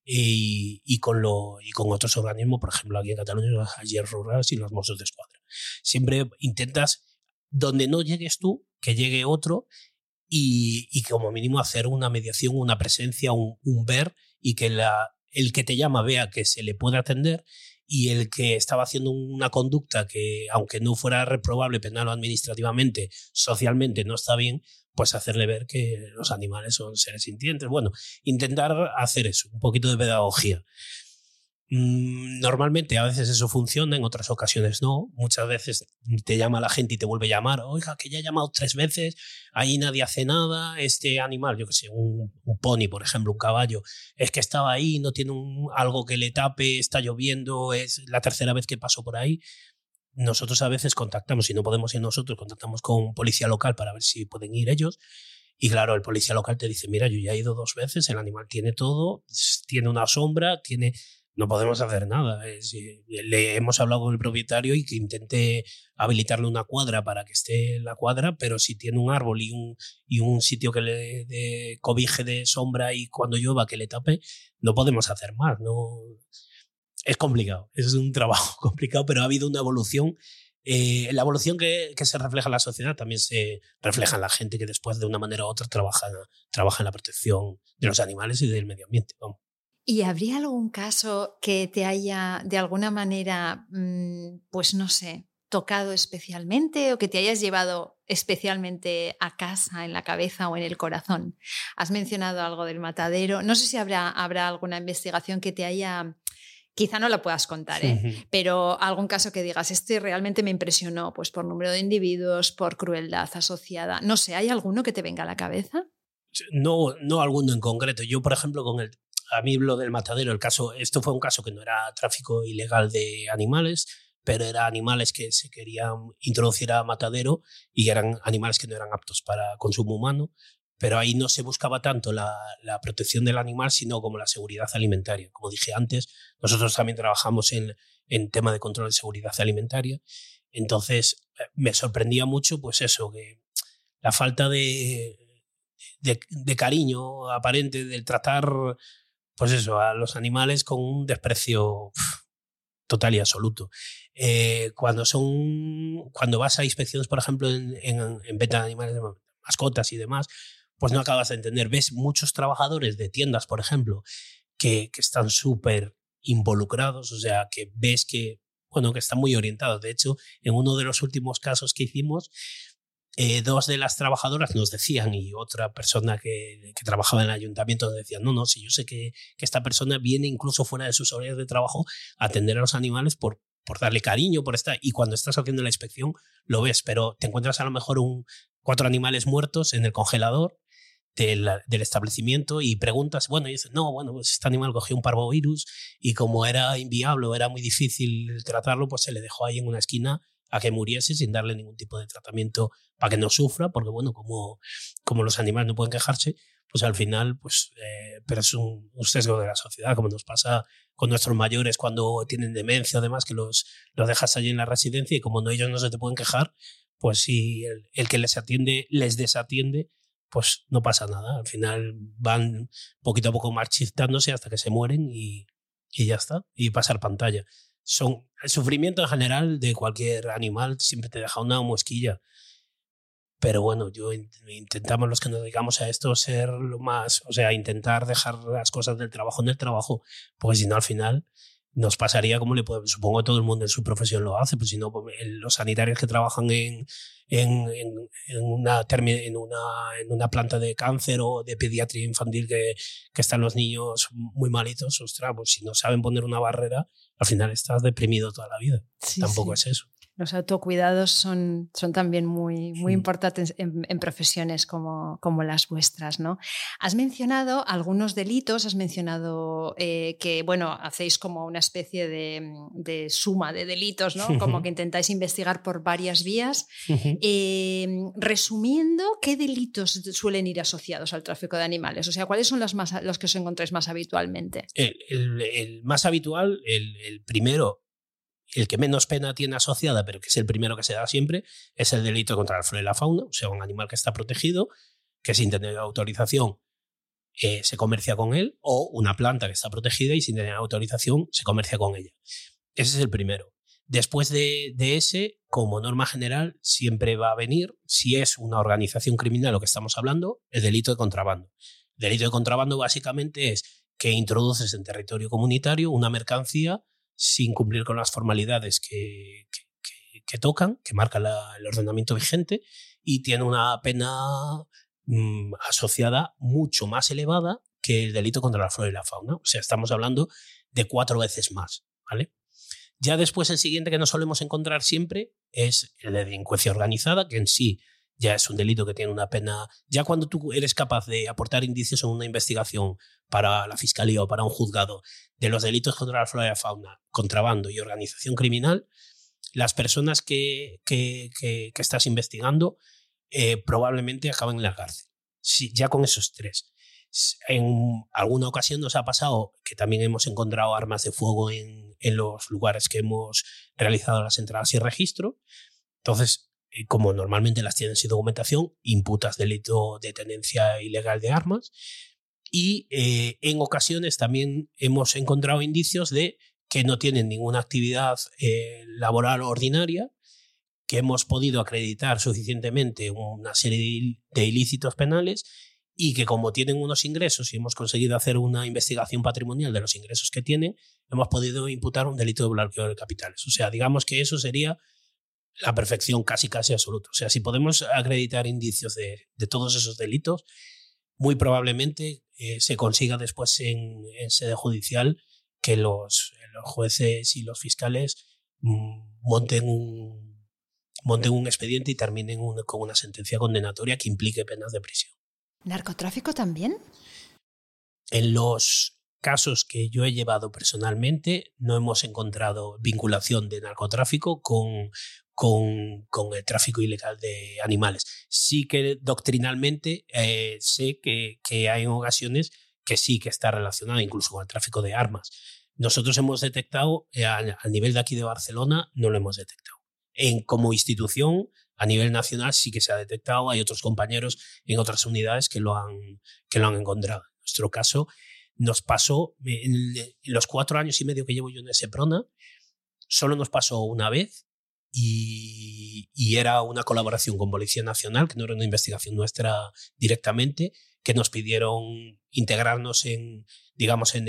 y, y, con, lo, y con otros organismos, por ejemplo aquí en Cataluña, los ayer rurales y los Mossos de Escuadra. Siempre intentas, donde no llegues tú, que llegue otro y, y como mínimo hacer una mediación, una presencia, un, ver y que el que te llama vea que se le puede atender y el que estaba haciendo una conducta que, aunque no fuera reprobable penal o administrativamente, socialmente no está bien, pues hacerle ver que los animales son seres sintientes. Bueno, intentar hacer eso, un poquito de pedagogía. Mm, normalmente a veces eso funciona, en otras ocasiones no. Muchas veces te llama la gente y te vuelve a llamar, oiga, que ya he llamado tres veces, ahí nadie hace nada, este animal, yo que sé, un, un pony, por ejemplo, un caballo, es que estaba ahí, no tiene un, algo que le tape, está lloviendo, es la tercera vez que paso por ahí nosotros a veces contactamos, si no podemos ir nosotros, contactamos con policía local para ver si pueden ir ellos. Y claro, el policía local te dice, mira, yo ya he ido dos veces, el animal tiene todo, tiene una sombra, tiene... No podemos hacer nada. Es, le hemos hablado con el propietario y que intente habilitarle una cuadra para que esté en la cuadra, pero si tiene un árbol y un, y un sitio que le cobije de sombra y cuando llueva que le tape, no podemos hacer más. No, es complicado, es un trabajo complicado, pero ha habido una evolución. Eh, la evolución que, que, se refleja en la sociedad también se refleja en la gente que después de una manera u otra trabaja, trabaja en la protección de los animales y del medio ambiente.
¿Y habría algún caso que te haya de alguna manera, mmm, pues no sé, tocado especialmente o que te hayas llevado especialmente a casa, en la cabeza o en el corazón? Has mencionado algo del matadero. No sé si habrá, habrá alguna investigación que te haya quizá no la puedas contar, ¿eh? pero algún caso que digas, este realmente me impresionó, pues por número de individuos, por crueldad asociada. No sé, ¿hay alguno que te venga a la cabeza?
No, no alguno en concreto. Yo, por ejemplo, con el, a mí lo del matadero, el caso, esto fue un caso que no era tráfico ilegal de animales, pero eran animales que se querían introducir a matadero y eran animales que no eran aptos para consumo humano. Pero ahí no se buscaba tanto la, protección del animal, sino como la seguridad alimentaria. Como dije antes, nosotros también trabajamos en, en tema de control de seguridad alimentaria. Entonces, eh, me sorprendía mucho, pues eso, que la falta de, de, cariño aparente del tratar, pues eso, a los animales con un desprecio total y absoluto. Eh, cuando son, cuando vas a inspecciones, por ejemplo, en, en, venta de animales, mascotas y demás, pues no acabas de entender. Ves muchos trabajadores de tiendas, por ejemplo, que, que están súper involucrados, o sea, que ves que, bueno, que están muy orientados. De hecho, en uno de los últimos casos que hicimos, eh, dos de las trabajadoras nos decían y otra persona que, que, trabajaba en el ayuntamiento nos decía, no, no, si yo sé que, que, esta persona viene incluso fuera de sus horarios de trabajo a atender a los animales por, por darle cariño, por estar, y cuando estás haciendo la inspección lo ves, pero te encuentras a lo mejor un, cuatro animales muertos en el congelador del, del, establecimiento y preguntas, bueno, y dices, no, bueno, pues este animal cogió un parvovirus y como era inviable era muy difícil tratarlo, pues se le dejó ahí en una esquina a que muriese sin darle ningún tipo de tratamiento para que no sufra, porque bueno, como, como los animales no pueden quejarse, pues al final, pues, eh, pero es un, sesgo de la sociedad, como nos pasa con nuestros mayores cuando tienen demencia o demás, que los, los dejas allí en la residencia y como no, ellos no se te pueden quejar, pues si el, el que les atiende les desatiende, pues no pasa nada. Al final van poquito a poco marchitándose hasta que se mueren y, y ya está, y pasar pantalla son el sufrimiento en general de cualquier animal siempre te deja una mosquilla. Pero bueno, yo intentamos los que nos dedicamos a esto ser lo más, o sea, intentar dejar las cosas del trabajo en el trabajo, porque si no al final nos pasaría como le puede, supongo todo el mundo en su profesión lo hace, pues si no, pues, los sanitarios que trabajan en, en, en, una, en, una, en una planta de cáncer o de pediatría infantil que, que están los niños muy malitos, ostras, pues si no saben poner una barrera, al final estás deprimido toda la vida. Tampoco es eso
los autocuidados son, son también muy, muy importantes en, profesiones como, como, las vuestras. ¿no? Has mencionado algunos delitos, has mencionado eh, que bueno, hacéis como una especie de, suma de delitos, ¿no? como que intentáis investigar por varias vías. Em, resumiendo, ¿qué delitos suelen ir asociados al tráfico de animales? O sea, ¿cuáles son los, más, los que os encontráis más habitualmente?
El, más habitual, el primero, el que menos pena tiene asociada, pero que es el primero que se da siempre, es el delito contra la flora y la fauna, o sea, un animal que está protegido, que sin tener autorización eh, se comercia con él, o una planta que está protegida y sin tener autorización se comercia con ella. Ese es el primero. Después de, de ese, como norma general, siempre va a venir, si es una organización criminal lo que estamos hablando, el delito de contrabando. El delito de contrabando básicamente es que introduces en territorio comunitario una mercancía sin cumplir con las formalidades que, tocan, que marca el ordenamiento vigente, y tiene una pena mm, asociada mucho más elevada que el delito contra la flora y la fauna. O sea, estamos hablando de cuatro veces más. ¿vale? Ya después el siguiente que nos solemos encontrar siempre es la delincuencia organizada, que en sí ya es un delito que tiene una pena. Ya cuando tú eres capaz de aportar indicios en una investigación para la fiscalía o para un juzgado de los delitos contra la flora y la fauna, contrabando y organización criminal, las personas que, que, que, estás investigando eh, probablemente acaben en la cárcel. Sí, ya con esos tres. En alguna ocasión nos ha pasado que también hemos encontrado armas de fuego en, en los lugares que hemos realizado las entradas y registro. Entonces, como normalmente las tienen sin documentación, imputas delito de tenencia ilegal de armas. Y eh, en ocasiones también hemos encontrado indicios de que no tienen ninguna actividad eh, laboral ordinaria, que hemos podido acreditar suficientemente una serie de ilícitos penales y que como tienen unos ingresos y hemos conseguido hacer una investigación patrimonial de los ingresos que tienen, hemos podido imputar un delito de blanqueo de capitales. O sea, digamos que eso sería la perfección casi casi absoluta. O sea, si podemos acreditar indicios de, de todos esos delitos, muy probablemente eh, se consiga después en, sede judicial que los, los, jueces y los fiscales mm, monten, un, monten un expediente y terminen con una sentencia condenatoria que implique penas de prisión.
¿Narcotráfico también?
En los casos que yo he llevado personalmente, no hemos encontrado vinculación de narcotráfico con, con, con el tráfico ilegal de animales. Sí que doctrinalmente eh, sé que, que hay ocasiones que sí que está relacionado incluso con el tráfico de armas. Nosotros hemos detectado, eh, al, nivel de aquí de Barcelona, no lo hemos detectado. En, como institución, a nivel nacional sí que se ha detectado, hay otros compañeros en otras unidades que lo han, que lo han encontrado. En nuestro caso, nos pasó, en, los cuatro años y medio que llevo yo en ese Prona, solo nos pasó una vez y, era una colaboración con Policía Nacional, que no era una investigación nuestra directamente, que nos pidieron integrarnos en, digamos, en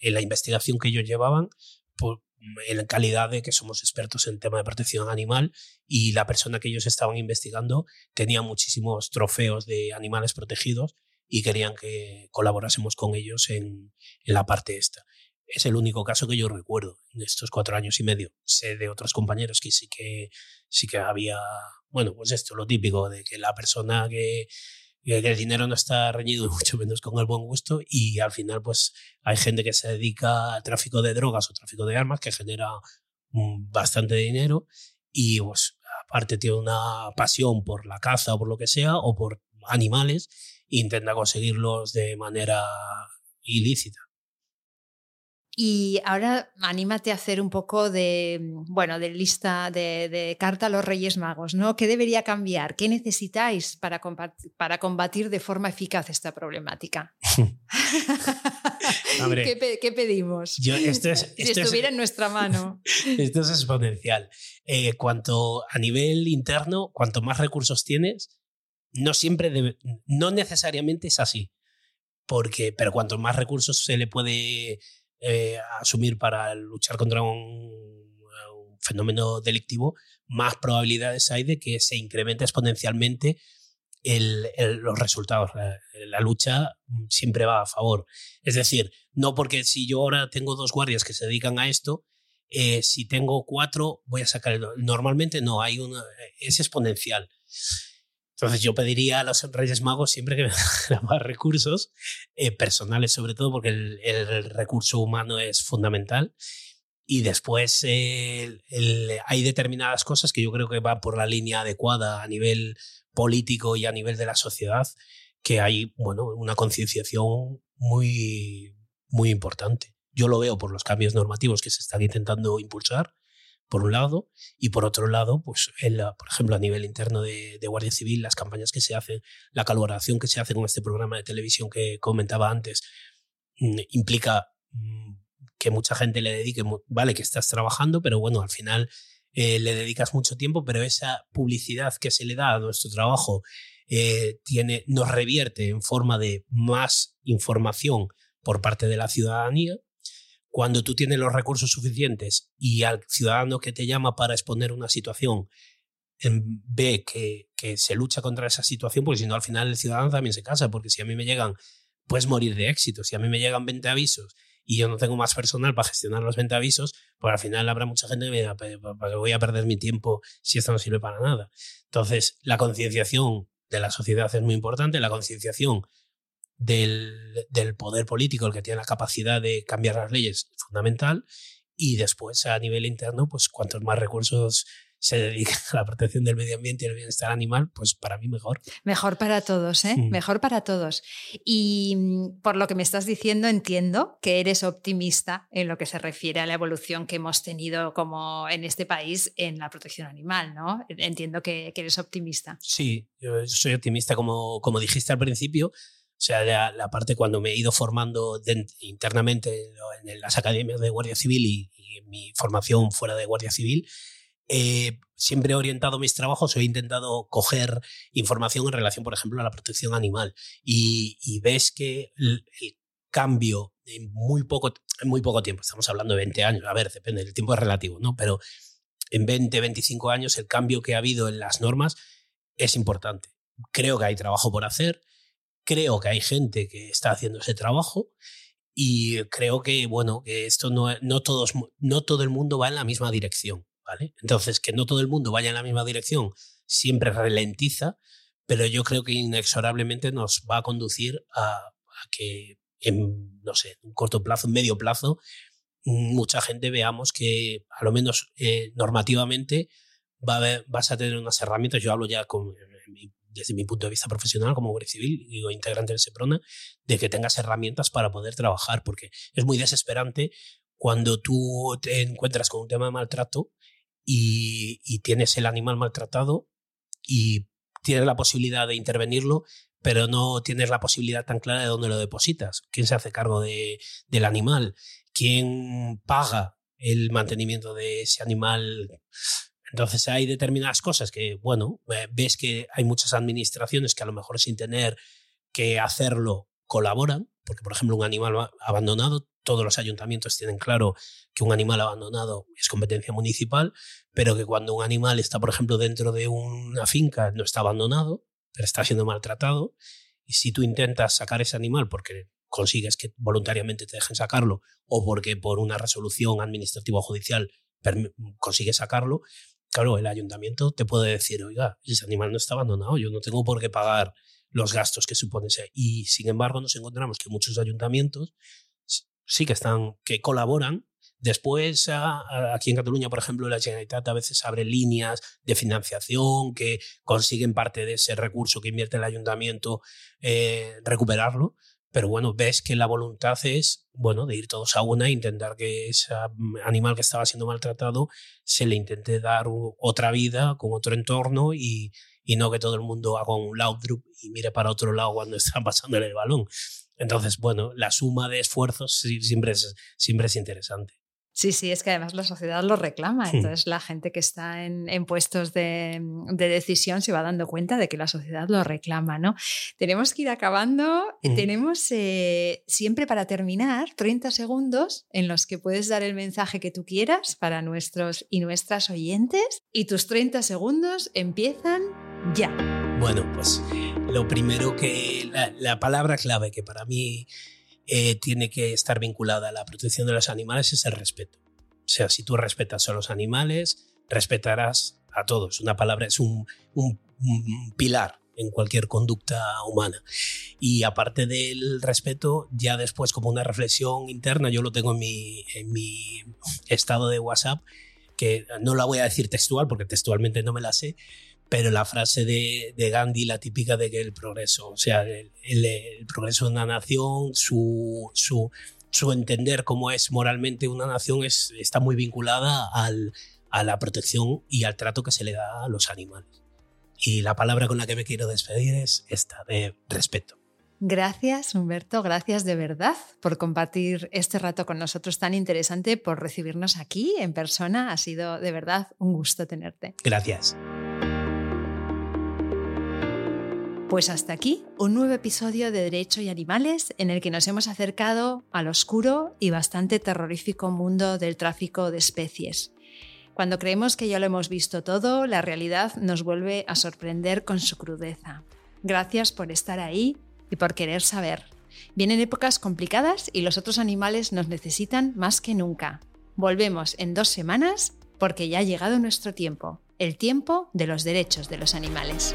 la investigación que ellos llevaban, por, en calidad de que somos expertos en tema de protección animal y la persona que ellos estaban investigando tenía muchísimos trofeos de animales protegidos y querían que colaborásemos con ellos en, en la parte esta. Es el único caso que yo recuerdo en estos cuatro años y medio. Sé de otros compañeros que sí que, sí que había, bueno, pues esto, lo típico de que la persona que, el dinero no está reñido mucho menos con el buen gusto y al final pues hay gente que se dedica al tráfico de drogas o tráfico de armas que genera mm, bastante dinero y pues aparte tiene una pasión por la caza o por lo que sea o por animales e intenta conseguirlos de manera ilícita.
Y ahora anímate a hacer un poco de, bueno, de lista de, carta a los Reyes Magos, ¿no? ¿Qué debería cambiar? ¿Qué necesitáis para, para combatir de forma eficaz esta problemática? ¿Qué, pedimos?
si
estuviera en nuestra mano.
Esto es exponencial. Eh, cuanto a nivel interno, cuanto más recursos tienes, no siempre, no necesariamente es así. Porque, pero cuanto más recursos se le puede eh, asumir para luchar contra un, fenómeno delictivo, más probabilidades hay de que se incremente exponencialmente los resultados. La, lucha siempre va a favor. Es decir, no porque si yo ahora tengo dos guardias que se dedican a esto, eh, si tengo cuatro voy a sacar el... Normalmente no, hay una, es exponencial. Entonces yo pediría a los Reyes Magos siempre que me den más recursos, eh, personales sobre todo, porque el, recurso humano es fundamental. Y después hay determinadas cosas que yo creo que van por la línea adecuada a nivel político y a nivel de la sociedad, que hay bueno, una concienciación muy, muy importante. Yo lo veo por los cambios normativos que se están intentando impulsar por un lado, y por otro lado, pues, por ejemplo, a nivel interno de, Guardia Civil, las campañas que se hacen, la colaboración que se hace con este programa de televisión que comentaba antes, mm, implica mm, que mucha gente le dedique, vale, que estás trabajando, pero bueno, al final eh, le dedicas mucho tiempo, pero esa publicidad que se le da a nuestro trabajo eh, tiene, nos revierte en forma de más información por parte de la ciudadanía cuando tú tienes los recursos suficientes y al ciudadano que te llama para exponer una situación ve que, se lucha contra esa situación, porque si no al final el ciudadano también se casa, porque si a mí me llegan, puedes morir de éxito, si a mí me llegan 20 avisos y yo no tengo más personal para gestionar los 20 avisos, pues al final habrá mucha gente que me diga, voy a perder mi tiempo si esto no sirve para nada. Entonces, la concienciación de la sociedad es muy importante, la concienciación del, del, poder político, el que tiene la capacidad de cambiar las leyes, fundamental. Y después, a nivel interno, pues cuantos más recursos se dediquen a la protección del medio ambiente y el bienestar animal, pues para mí mejor.
Mejor para todos, ¿eh? Mm. Mejor para todos. Y mm, por lo que me estás diciendo, entiendo que eres optimista en lo que se refiere a la evolución que hemos tenido como en este país en la protección animal, ¿no? Entiendo que, que eres optimista.
Sí, yo soy optimista, como, como dijiste al principio sea, la, parte cuando me he ido formando internamente en las academias de Guardia Civil y, en mi formación fuera de Guardia Civil, eh, siempre he orientado mis trabajos o he intentado coger información en relación, por ejemplo, a la protección animal. Y, ves que el, cambio en muy poco, en muy poco tiempo, estamos hablando de 20 años, a ver, depende, el tiempo es relativo, ¿no? Pero en 20, 25 años el cambio que ha habido en las normas es importante. Creo que hay trabajo por hacer creo que hay gente que está haciendo ese trabajo y creo que, bueno, que esto no, no, todos, no todo el mundo va en la misma dirección, ¿vale? Entonces, que no todo el mundo vaya en la misma dirección siempre ralentiza, pero yo creo que inexorablemente nos va a conducir a, que en, no sé, un corto plazo, un medio plazo, mucha gente veamos que, a lo menos eh, normativamente, va vas a tener unas herramientas. Yo hablo ya con, desde mi punto de vista profesional como guardia civil, digo, integrante del SEPRONA, de que tengas herramientas para poder trabajar, porque es muy desesperante cuando tú te encuentras con un tema de maltrato y, y tienes el animal maltratado y tienes la posibilidad de intervenirlo, pero no tienes la posibilidad tan clara de dónde lo depositas. ¿Quién se hace cargo de, del animal? ¿Quién paga el mantenimiento de ese animal? Entonces hay determinadas cosas que, bueno, eh, ves que hay muchas administraciones que a lo mejor sin tener que hacerlo colaboran, porque por ejemplo un animal abandonado, todos los ayuntamientos tienen claro que un animal abandonado es competencia municipal, pero que cuando un animal está, por ejemplo, dentro de una finca, no está abandonado, pero está siendo maltratado, y si tú intentas sacar ese animal porque consigues que voluntariamente te dejen sacarlo o porque por una resolución administrativa o judicial consigues sacarlo, claro, el ayuntamiento te puede decir, oiga, ese animal no está abandonado, yo no tengo por qué pagar los gastos que supone ese. Y sin embargo nos encontramos que muchos ayuntamientos sí que están, que colaboran. Después, aquí en Cataluña, por ejemplo, la Generalitat a veces abre líneas de financiación que consiguen parte de ese recurso que invierte el ayuntamiento eh, recuperarlo. Pero bueno, ves que la voluntad es, bueno, de ir todos a una e intentar que ese animal que estaba siendo maltratado se le intente dar otra vida con otro entorno y, y no que todo el mundo haga un loud drop y mire para otro lado cuando está pasándole el balón. Entonces, bueno, la suma de esfuerzos siempre siempre es interesante.
Sí, sí, es que además la sociedad lo reclama. Entonces la gente que está en, puestos de, decisión se va dando cuenta de que la sociedad lo reclama, ¿no? Tenemos que ir acabando. Tenemos eh, siempre para terminar 30 segundos en los que puedes dar el mensaje que tú quieras para nuestros y nuestras oyentes. Y tus 30 segundos empiezan ya.
Bueno, pues lo primero que la palabra clave que para mí eh, tiene que estar vinculada a la protección de los animales es el respeto. O sea, si tú respetas a los animales, respetarás a todos. Una palabra es un, pilar en cualquier conducta humana. Y aparte del respeto, ya después como una reflexión interna, yo lo tengo en mi, en mi estado de WhatsApp, que no la voy a decir textual porque textualmente no me la sé, pero la frase de, Gandhi, la típica de que el progreso, o sea, el, progreso de una nación, su, su, su, entender cómo es moralmente una nación es, está muy vinculada al, a la protección y al trato que se le da a los animales. Y la palabra con la que me quiero despedir es esta, de respeto.
Gracias, Humberto, gracias de verdad por compartir este rato con nosotros tan interesante, por recibirnos aquí en persona. Ha sido de verdad un gusto tenerte.
Gracias.
Pues hasta aquí un nuevo episodio de Derecho y Animales en el que nos hemos acercado al oscuro y bastante terrorífico mundo del tráfico de especies. Cuando creemos que ya lo hemos visto todo, la realidad nos vuelve a sorprender con su crudeza. Gracias por estar ahí y por querer saber. Vienen épocas complicadas y los otros animales nos necesitan más que nunca. Volvemos en dos semanas porque ya ha llegado nuestro tiempo, el tiempo de los derechos de los animales.